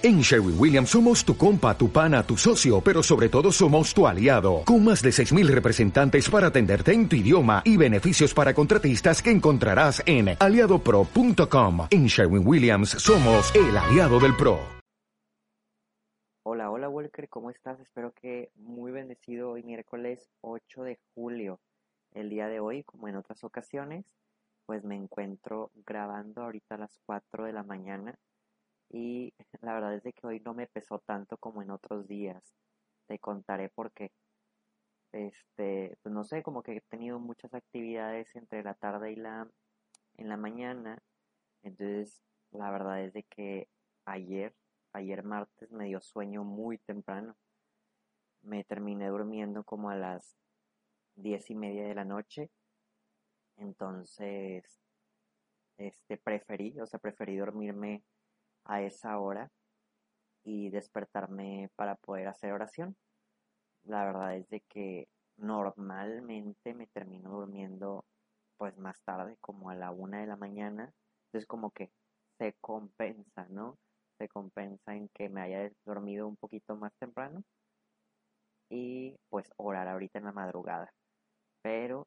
En Sherwin Williams somos tu compa, tu pana, tu socio, pero sobre todo somos tu aliado, con más de 6.000 representantes para atenderte en tu idioma y beneficios para contratistas que encontrarás en aliadopro.com. En Sherwin Williams somos el aliado del PRO. Hola, hola Walker, ¿cómo estás? Espero que muy bendecido hoy miércoles 8 de julio. El día de hoy, como en otras ocasiones, pues me encuentro grabando ahorita a las 4 de la mañana y la verdad es de que hoy no me pesó tanto como en otros días. Te contaré por qué. Este, pues no sé, como que he tenido muchas actividades entre la tarde y la en la mañana. Entonces, la verdad es de que ayer, ayer martes me dio sueño muy temprano. Me terminé durmiendo como a las diez y media de la noche. Entonces, este preferí, o sea, preferí dormirme a esa hora y despertarme para poder hacer oración. La verdad es de que normalmente me termino durmiendo pues más tarde, como a la una de la mañana. Entonces como que se compensa, ¿no? Se compensa en que me haya dormido un poquito más temprano y pues orar ahorita en la madrugada. Pero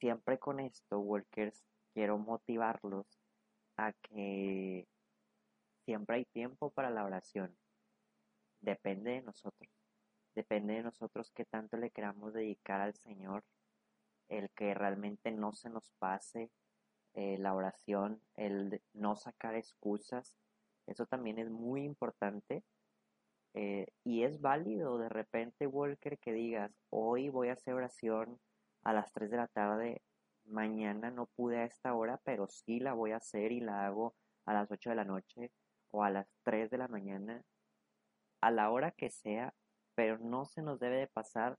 siempre con esto, Walkers, quiero motivarlos a que Siempre hay tiempo para la oración. Depende de nosotros. Depende de nosotros qué tanto le queramos dedicar al Señor. El que realmente no se nos pase eh, la oración, el no sacar excusas. Eso también es muy importante. Eh, y es válido de repente, Walker, que digas, hoy voy a hacer oración a las 3 de la tarde, mañana no pude a esta hora, pero sí la voy a hacer y la hago a las 8 de la noche o a las 3 de la mañana, a la hora que sea, pero no se nos debe de pasar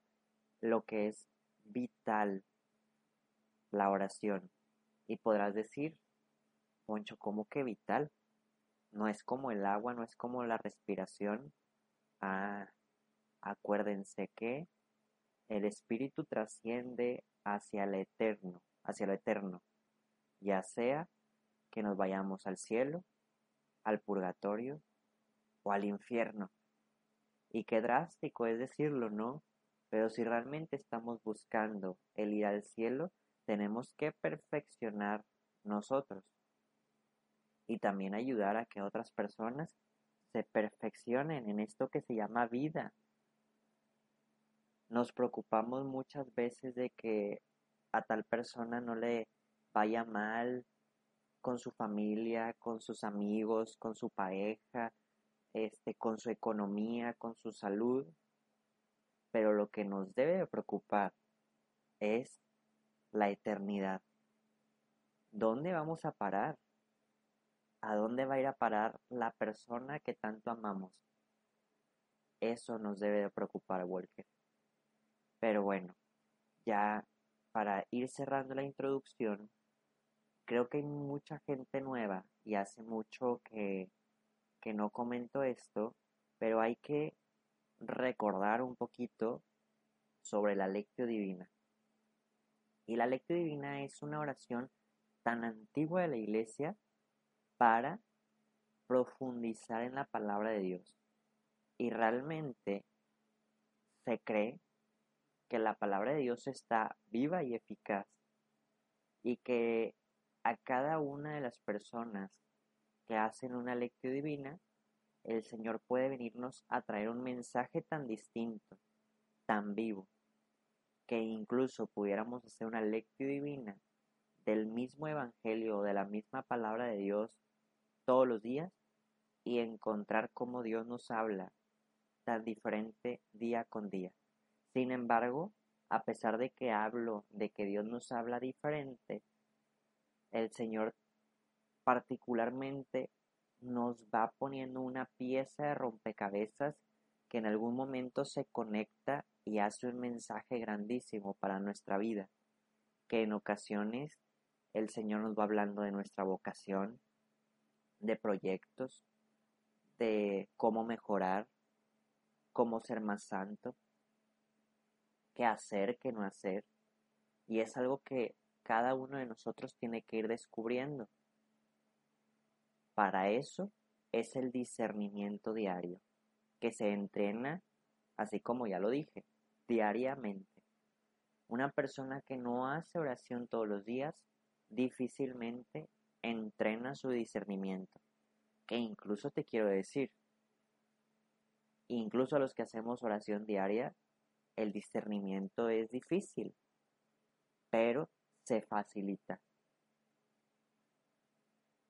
lo que es vital, la oración. Y podrás decir, Poncho, ¿cómo que vital? No es como el agua, no es como la respiración. Ah, acuérdense que el espíritu trasciende hacia el eterno, hacia lo eterno, ya sea que nos vayamos al cielo al purgatorio o al infierno. Y qué drástico es decirlo, ¿no? Pero si realmente estamos buscando el ir al cielo, tenemos que perfeccionar nosotros y también ayudar a que otras personas se perfeccionen en esto que se llama vida. Nos preocupamos muchas veces de que a tal persona no le vaya mal, con su familia, con sus amigos, con su pareja, este, con su economía, con su salud. Pero lo que nos debe preocupar es la eternidad. ¿Dónde vamos a parar? ¿A dónde va a ir a parar la persona que tanto amamos? Eso nos debe de preocupar, Walker. Pero bueno, ya para ir cerrando la introducción, creo que hay mucha gente nueva y hace mucho que, que no comento esto, pero hay que recordar un poquito sobre la lectio divina. Y la lectio divina es una oración tan antigua de la iglesia para profundizar en la palabra de Dios. Y realmente se cree que la palabra de Dios está viva y eficaz y que a cada una de las personas que hacen una lectura divina, el Señor puede venirnos a traer un mensaje tan distinto, tan vivo, que incluso pudiéramos hacer una lectura divina del mismo Evangelio o de la misma palabra de Dios todos los días y encontrar cómo Dios nos habla tan diferente día con día. Sin embargo, a pesar de que hablo de que Dios nos habla diferente, el Señor particularmente nos va poniendo una pieza de rompecabezas que en algún momento se conecta y hace un mensaje grandísimo para nuestra vida, que en ocasiones el Señor nos va hablando de nuestra vocación, de proyectos, de cómo mejorar, cómo ser más santo, qué hacer, qué no hacer. Y es algo que cada uno de nosotros tiene que ir descubriendo. Para eso es el discernimiento diario, que se entrena, así como ya lo dije, diariamente. Una persona que no hace oración todos los días difícilmente entrena su discernimiento. Que incluso te quiero decir, incluso a los que hacemos oración diaria, el discernimiento es difícil, pero se facilita.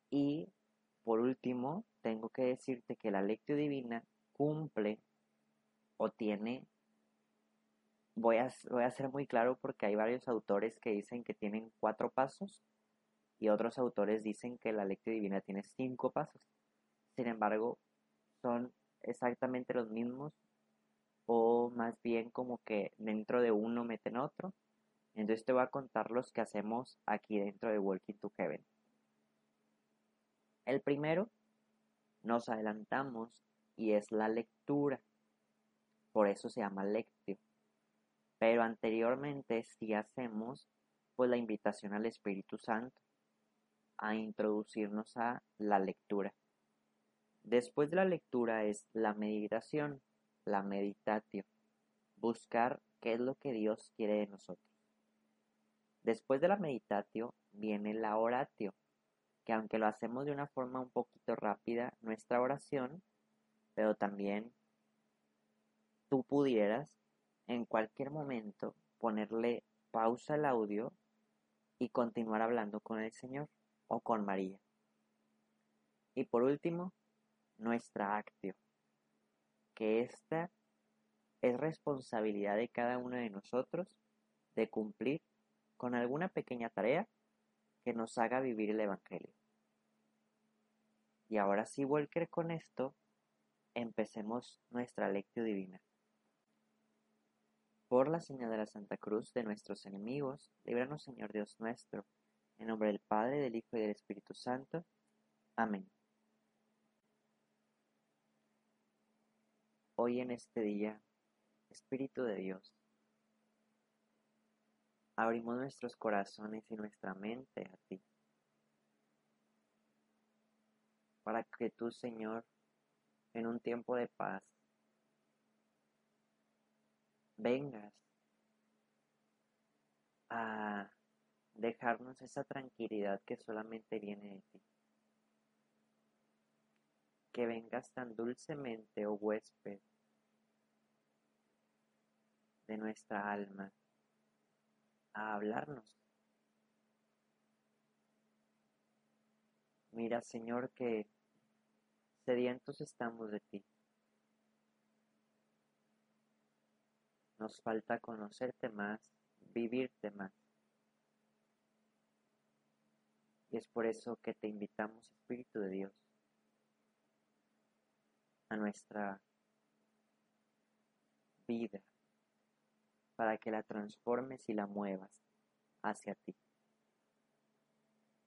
Y por último, tengo que decirte que la lectio divina cumple o tiene, voy a, voy a ser muy claro porque hay varios autores que dicen que tienen cuatro pasos y otros autores dicen que la lectio divina tiene cinco pasos. Sin embargo, son exactamente los mismos o más bien como que dentro de uno meten otro. Entonces te voy a contar los que hacemos aquí dentro de Walking to Heaven. El primero, nos adelantamos y es la lectura. Por eso se llama lectio. Pero anteriormente sí hacemos pues la invitación al Espíritu Santo a introducirnos a la lectura. Después de la lectura es la meditación, la meditatio, buscar qué es lo que Dios quiere de nosotros. Después de la meditatio viene la oratio, que aunque lo hacemos de una forma un poquito rápida, nuestra oración, pero también tú pudieras en cualquier momento ponerle pausa al audio y continuar hablando con el Señor o con María. Y por último, nuestra actio, que esta es responsabilidad de cada uno de nosotros de cumplir con alguna pequeña tarea que nos haga vivir el Evangelio. Y ahora sí, Walker, con esto empecemos nuestra lectio divina. Por la señal de la Santa Cruz de nuestros enemigos, líbranos Señor Dios nuestro, en nombre del Padre, del Hijo y del Espíritu Santo. Amén. Hoy en este día, Espíritu de Dios, abrimos nuestros corazones y nuestra mente a ti, para que tú, Señor, en un tiempo de paz, vengas a dejarnos esa tranquilidad que solamente viene de ti. Que vengas tan dulcemente, oh huésped, de nuestra alma, a hablarnos. Mira, Señor, que sedientos estamos de ti. Nos falta conocerte más, vivirte más. Y es por eso que te invitamos, Espíritu de Dios, a nuestra vida para que la transformes y la muevas hacia ti.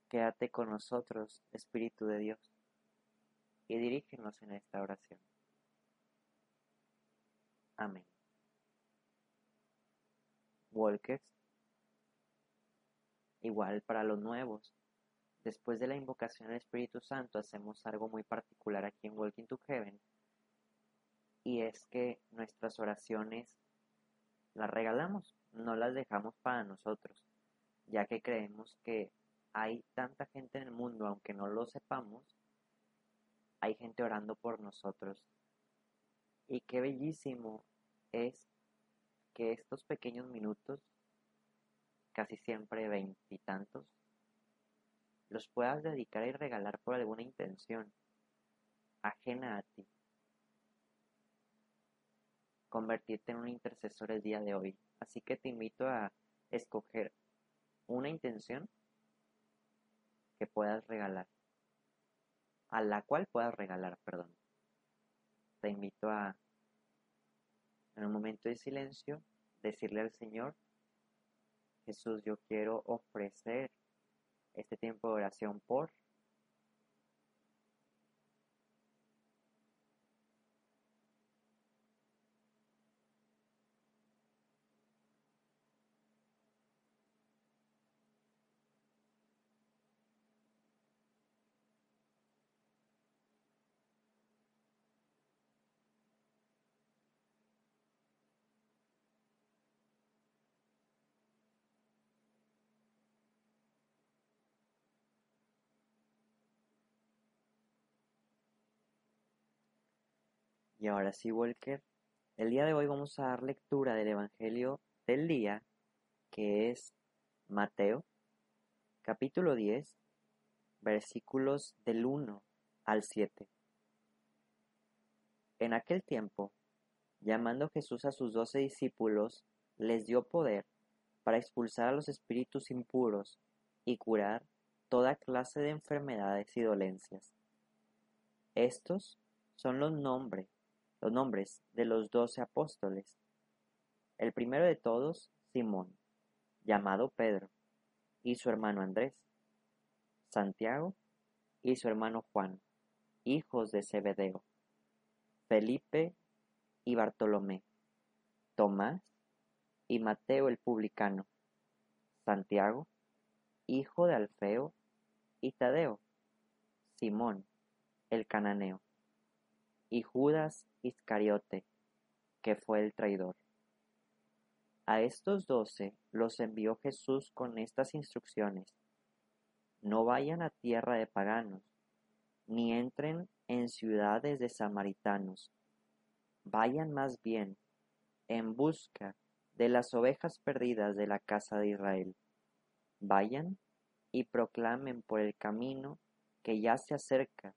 Quédate con nosotros, Espíritu de Dios, y dirígenos en esta oración. Amén. Walkers, igual para los nuevos, después de la invocación al Espíritu Santo hacemos algo muy particular aquí en Walking to Heaven, y es que nuestras oraciones las regalamos, no las dejamos para nosotros, ya que creemos que hay tanta gente en el mundo, aunque no lo sepamos, hay gente orando por nosotros. Y qué bellísimo es que estos pequeños minutos, casi siempre veintitantos, los puedas dedicar y regalar por alguna intención ajena a ti convertirte en un intercesor el día de hoy. Así que te invito a escoger una intención que puedas regalar, a la cual puedas regalar, perdón. Te invito a, en un momento de silencio, decirle al Señor, Jesús, yo quiero ofrecer este tiempo de oración por Y ahora sí, Walker, el día de hoy vamos a dar lectura del Evangelio del día, que es Mateo, capítulo 10, versículos del 1 al 7. En aquel tiempo, llamando Jesús a sus doce discípulos, les dio poder para expulsar a los espíritus impuros y curar toda clase de enfermedades y dolencias. Estos son los nombres los nombres de los doce apóstoles. El primero de todos, Simón, llamado Pedro, y su hermano Andrés, Santiago y su hermano Juan, hijos de Zebedeo, Felipe y Bartolomé, Tomás y Mateo el publicano, Santiago, hijo de Alfeo y Tadeo, Simón el cananeo, y Judas Iscariote, que fue el traidor. A estos doce los envió Jesús con estas instrucciones. No vayan a tierra de paganos, ni entren en ciudades de samaritanos. Vayan más bien en busca de las ovejas perdidas de la casa de Israel. Vayan y proclamen por el camino que ya se acerca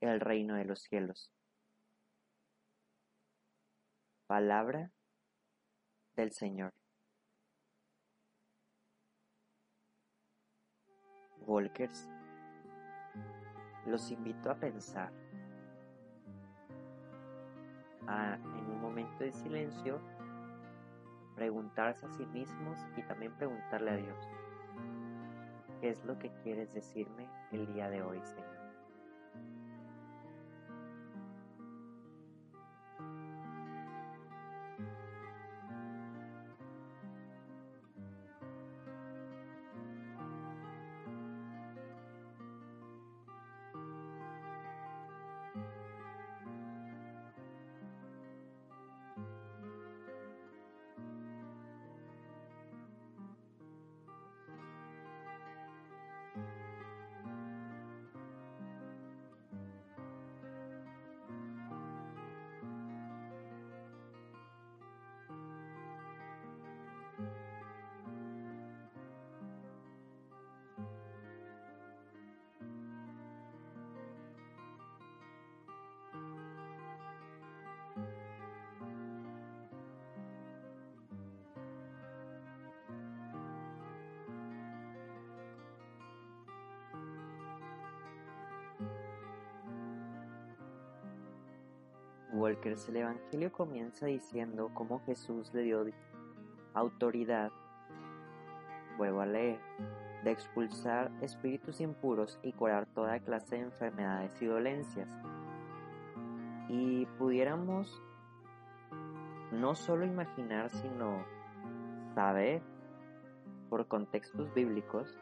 el reino de los cielos. Palabra del Señor. Walkers, los invito a pensar, a en un momento de silencio preguntarse a sí mismos y también preguntarle a Dios, ¿qué es lo que quieres decirme el día de hoy, Señor? Walkers, el Evangelio comienza diciendo cómo Jesús le dio autoridad, vuelvo a leer, de expulsar espíritus impuros y curar toda clase de enfermedades y dolencias. Y pudiéramos no solo imaginar, sino saber por contextos bíblicos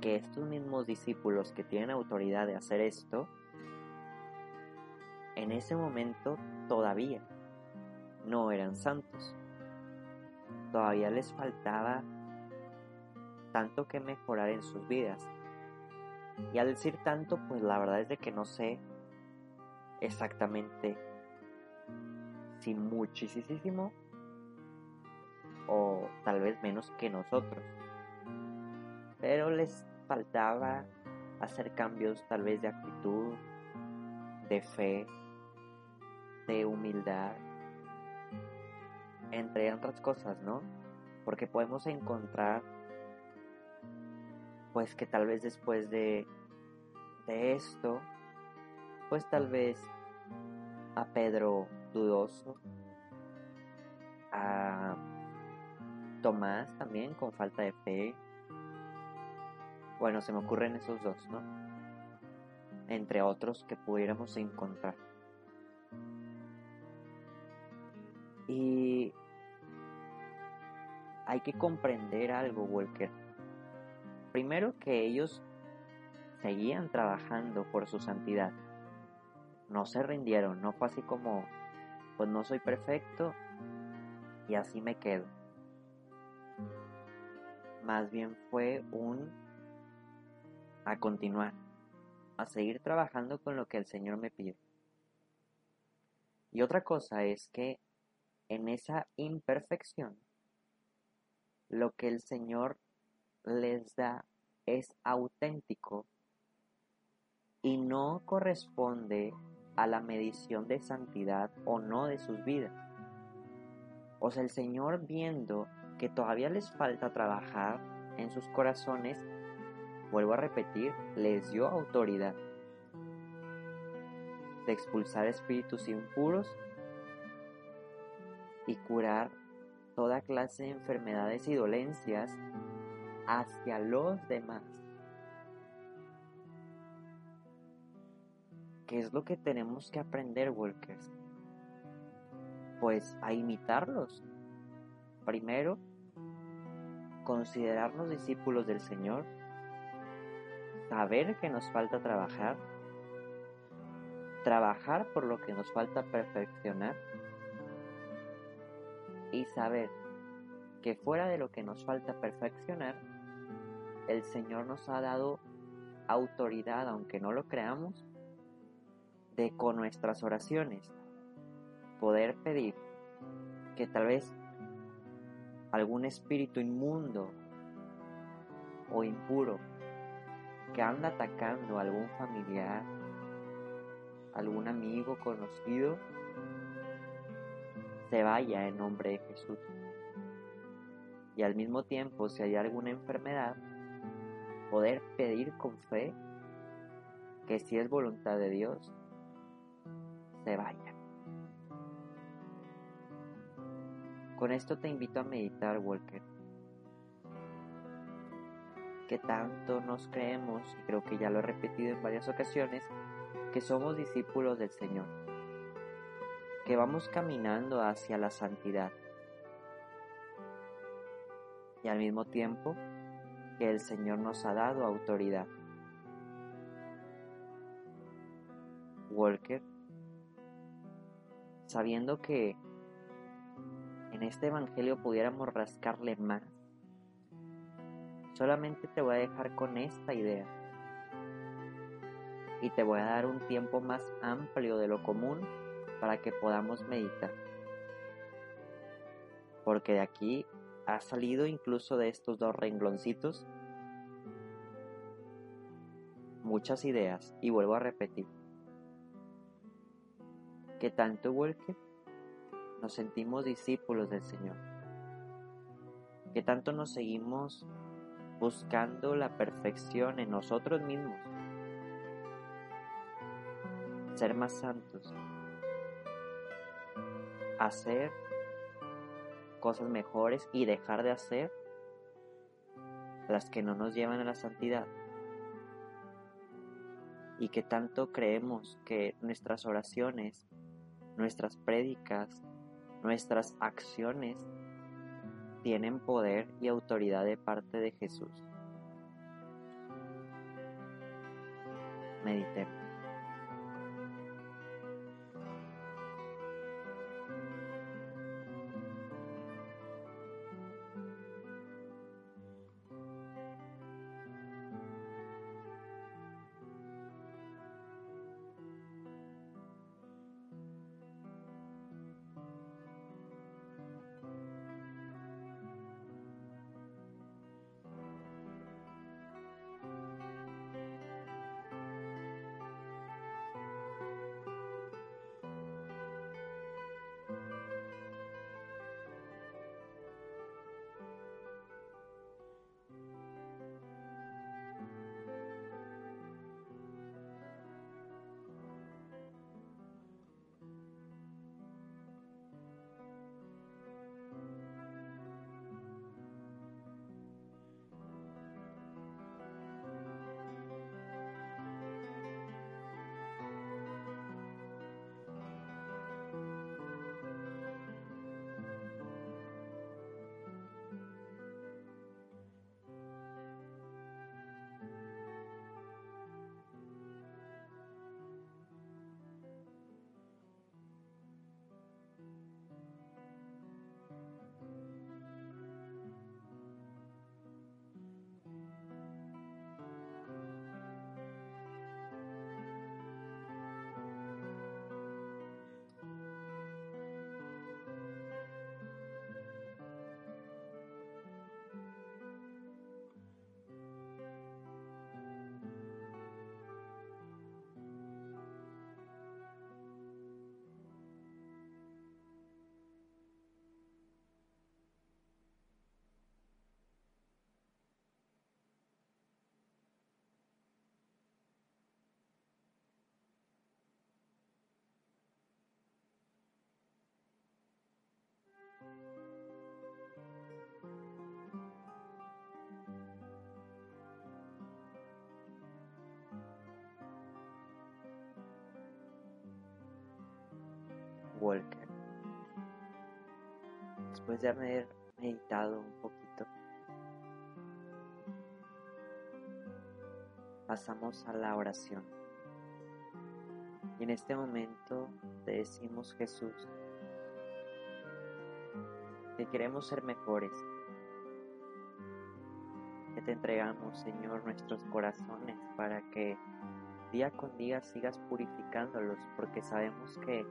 que estos mismos discípulos que tienen autoridad de hacer esto, en ese momento todavía no eran santos. Todavía les faltaba tanto que mejorar en sus vidas. Y al decir tanto, pues la verdad es de que no sé exactamente si muchísimo o tal vez menos que nosotros. Pero les faltaba hacer cambios tal vez de actitud, de fe, de humildad, entre otras cosas, ¿no? Porque podemos encontrar, pues que tal vez después de, de esto, pues tal vez a Pedro dudoso, a Tomás también con falta de fe. Bueno, se me ocurren esos dos, ¿no? Entre otros que pudiéramos encontrar. Y hay que comprender algo, Walker. Primero que ellos seguían trabajando por su santidad. No se rindieron, no fue así como, pues no soy perfecto y así me quedo. Más bien fue un a continuar, a seguir trabajando con lo que el Señor me pide. Y otra cosa es que en esa imperfección, lo que el Señor les da es auténtico y no corresponde a la medición de santidad o no de sus vidas. O sea, el Señor viendo que todavía les falta trabajar en sus corazones, vuelvo a repetir, les dio autoridad de expulsar espíritus impuros y curar toda clase de enfermedades y dolencias hacia los demás. ¿Qué es lo que tenemos que aprender, Walkers? Pues a imitarlos. Primero, considerarnos discípulos del Señor, saber que nos falta trabajar, trabajar por lo que nos falta perfeccionar y saber que fuera de lo que nos falta perfeccionar, el Señor nos ha dado autoridad, aunque no lo creamos, de con nuestras oraciones poder pedir que tal vez algún espíritu inmundo o impuro que anda atacando a algún familiar, algún amigo conocido, se vaya en nombre de Jesús. Y al mismo tiempo, si hay alguna enfermedad, poder pedir con fe que si es voluntad de Dios, se vaya. Con esto te invito a meditar, Walker. Que tanto nos creemos, y creo que ya lo he repetido en varias ocasiones, que somos discípulos del Señor que vamos caminando hacia la santidad. Y al mismo tiempo que el Señor nos ha dado autoridad. Walker, sabiendo que en este Evangelio pudiéramos rascarle más, solamente te voy a dejar con esta idea y te voy a dar un tiempo más amplio de lo común para que podamos meditar. Porque de aquí ha salido incluso de estos dos rengloncitos muchas ideas y vuelvo a repetir que tanto Walker nos sentimos discípulos del Señor, que tanto nos seguimos buscando la perfección en nosotros mismos, ser más santos, hacer cosas mejores y dejar de hacer las que no nos llevan a la santidad. Y que tanto creemos que nuestras oraciones, nuestras prédicas, nuestras acciones tienen poder y autoridad de parte de Jesús. Meditemos. Walker. Después de haber meditado un poquito, pasamos a la oración. Y en este momento te decimos Jesús, que queremos ser mejores, que te entregamos Señor nuestros corazones para que día con día sigas purificándolos porque sabemos que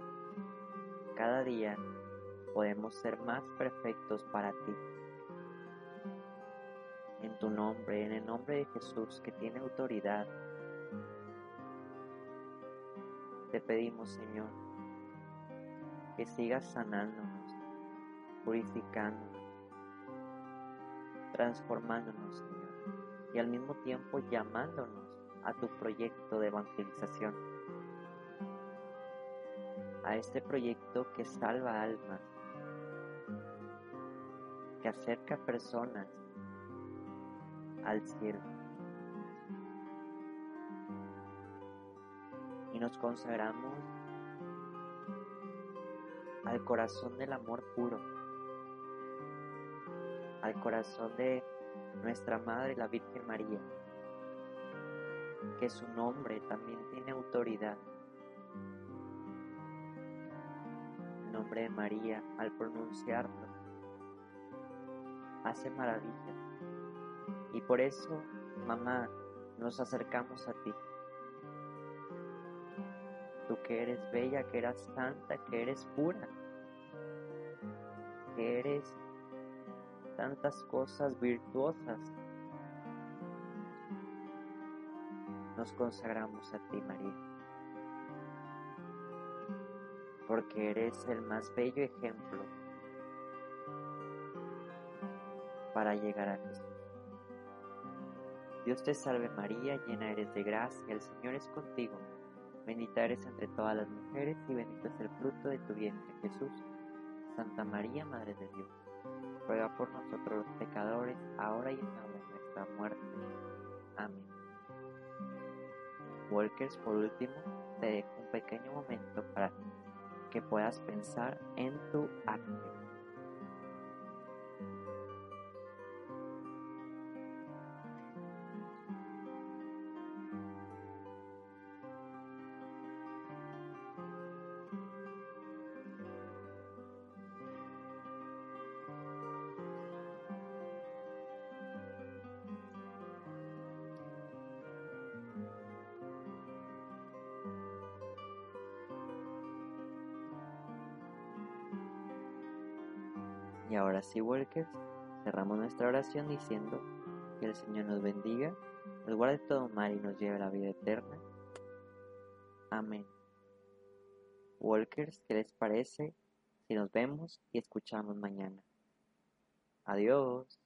cada día podemos ser más perfectos para ti. En tu nombre, en el nombre de Jesús que tiene autoridad, te pedimos Señor que sigas sanándonos, purificándonos, transformándonos Señor y al mismo tiempo llamándonos a tu proyecto de evangelización, a este proyecto que salva almas, que acerca personas al cielo. Y nos consagramos al corazón del amor puro, al corazón de nuestra Madre, la Virgen María que su nombre también tiene autoridad. Nombre de María, al pronunciarlo, hace maravillas. Y por eso, mamá, nos acercamos a ti. Tú que eres bella, que eres santa, que eres pura, que eres tantas cosas virtuosas nos consagramos a ti, María, porque eres el más bello ejemplo para llegar a Jesús. Dios te salve María, llena eres de gracia, el Señor es contigo, bendita eres entre todas las mujeres y bendito es el fruto de tu vientre Jesús. Santa María, Madre de Dios, ruega por nosotros los pecadores, ahora y en la hora de nuestra muerte. Amén. Walkers, por último, te dejo un pequeño momento para que puedas pensar en tu acto. Y ahora sí, workers, cerramos nuestra oración diciendo que el Señor nos bendiga, nos guarde todo mal y nos lleve a la vida eterna. Amén. Walkers, ¿qué les parece si nos vemos y escuchamos mañana? Adiós.